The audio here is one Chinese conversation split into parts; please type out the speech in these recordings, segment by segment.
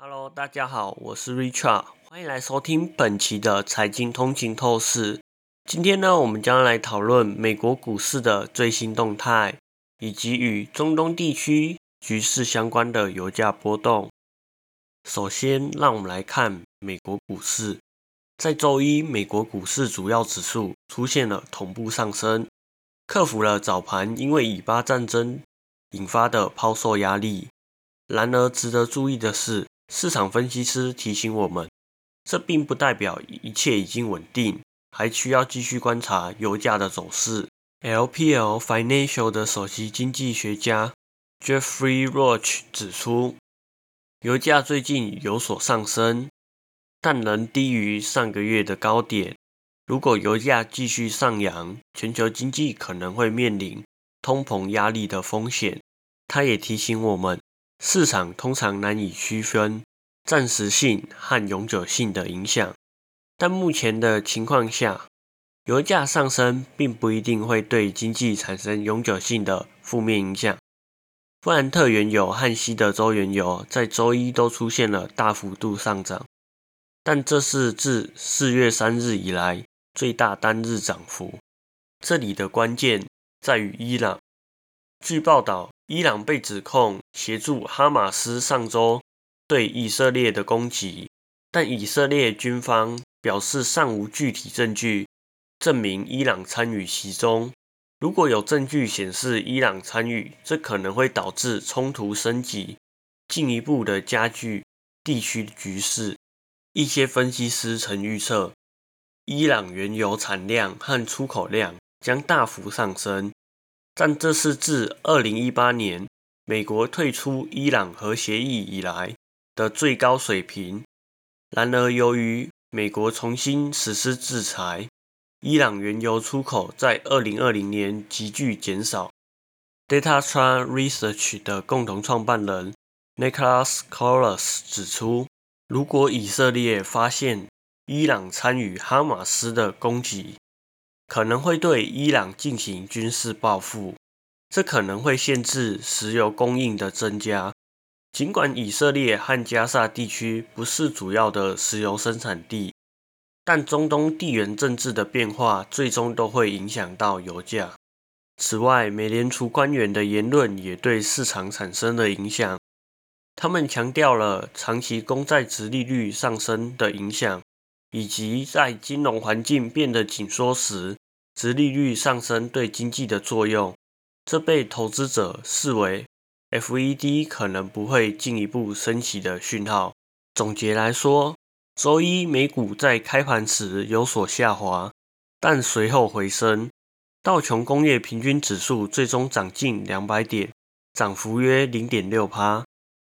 Hello，大家好，我是 Richard，欢迎来收听本期的财经通勤透视。今天呢，我们将来讨论美国股市的最新动态，以及与中东地区局势相关的油价波动。首先，让我们来看美国股市。在周一，美国股市主要指数出现了同步上升，克服了早盘因为以巴战争引发的抛售压力。然而，值得注意的是，市场分析师提醒我们，这并不代表一切已经稳定，还需要继续观察油价的走势。LPL Financial 的首席经济学家 Jeffrey Roach 指出，油价最近有所上升。但仍低于上个月的高点。如果油价继续上扬，全球经济可能会面临通膨压力的风险。他也提醒我们，市场通常难以区分暂时性和永久性的影响。但目前的情况下，油价上升并不一定会对经济产生永久性的负面影响。布兰特原油和西德州原油在周一都出现了大幅度上涨。但这是自四月三日以来最大单日涨幅。这里的关键在于伊朗。据报道，伊朗被指控协助哈马斯上周对以色列的攻击，但以色列军方表示尚无具体证据证明伊朗参与其中。如果有证据显示伊朗参与，这可能会导致冲突升级，进一步的加剧地区局势。一些分析师曾预测，伊朗原油产量和出口量将大幅上升，但这是自2018年美国退出伊朗核协议以来的最高水平。然而，由于美国重新实施制裁，伊朗原油出口在2020年急剧减少。DataTrust Research 的共同创办人 Nicholas Colas 指出。如果以色列发现伊朗参与哈马斯的攻击，可能会对伊朗进行军事报复，这可能会限制石油供应的增加。尽管以色列和加沙地区不是主要的石油生产地，但中东地缘政治的变化最终都会影响到油价。此外，美联储官员的言论也对市场产生了影响。他们强调了长期公债值利率上升的影响，以及在金融环境变得紧缩时，值利率上升对经济的作用。这被投资者视为 FED 可能不会进一步升息的讯号。总结来说，周一美股在开盘时有所下滑，但随后回升。道琼工业平均指数最终涨近两百点，涨幅约零点六趴。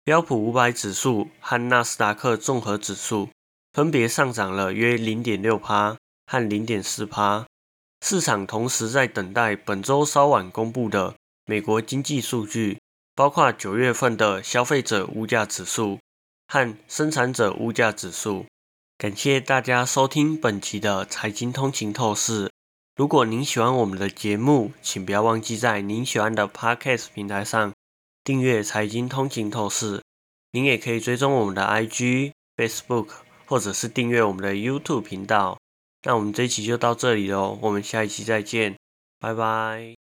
标普五百指数和纳斯达克综合指数分别上涨了约零点六帕和零点四帕。市场同时在等待本周稍晚公布的美国经济数据，包括九月份的消费者物价指数和生产者物价指数。感谢大家收听本期的财经通勤透视。如果您喜欢我们的节目，请不要忘记在您喜欢的 Podcast 平台上。订阅财经通勤透视，您也可以追踪我们的 IG、Facebook，或者是订阅我们的 YouTube 频道。那我们这一期就到这里喽，我们下一期再见，拜拜。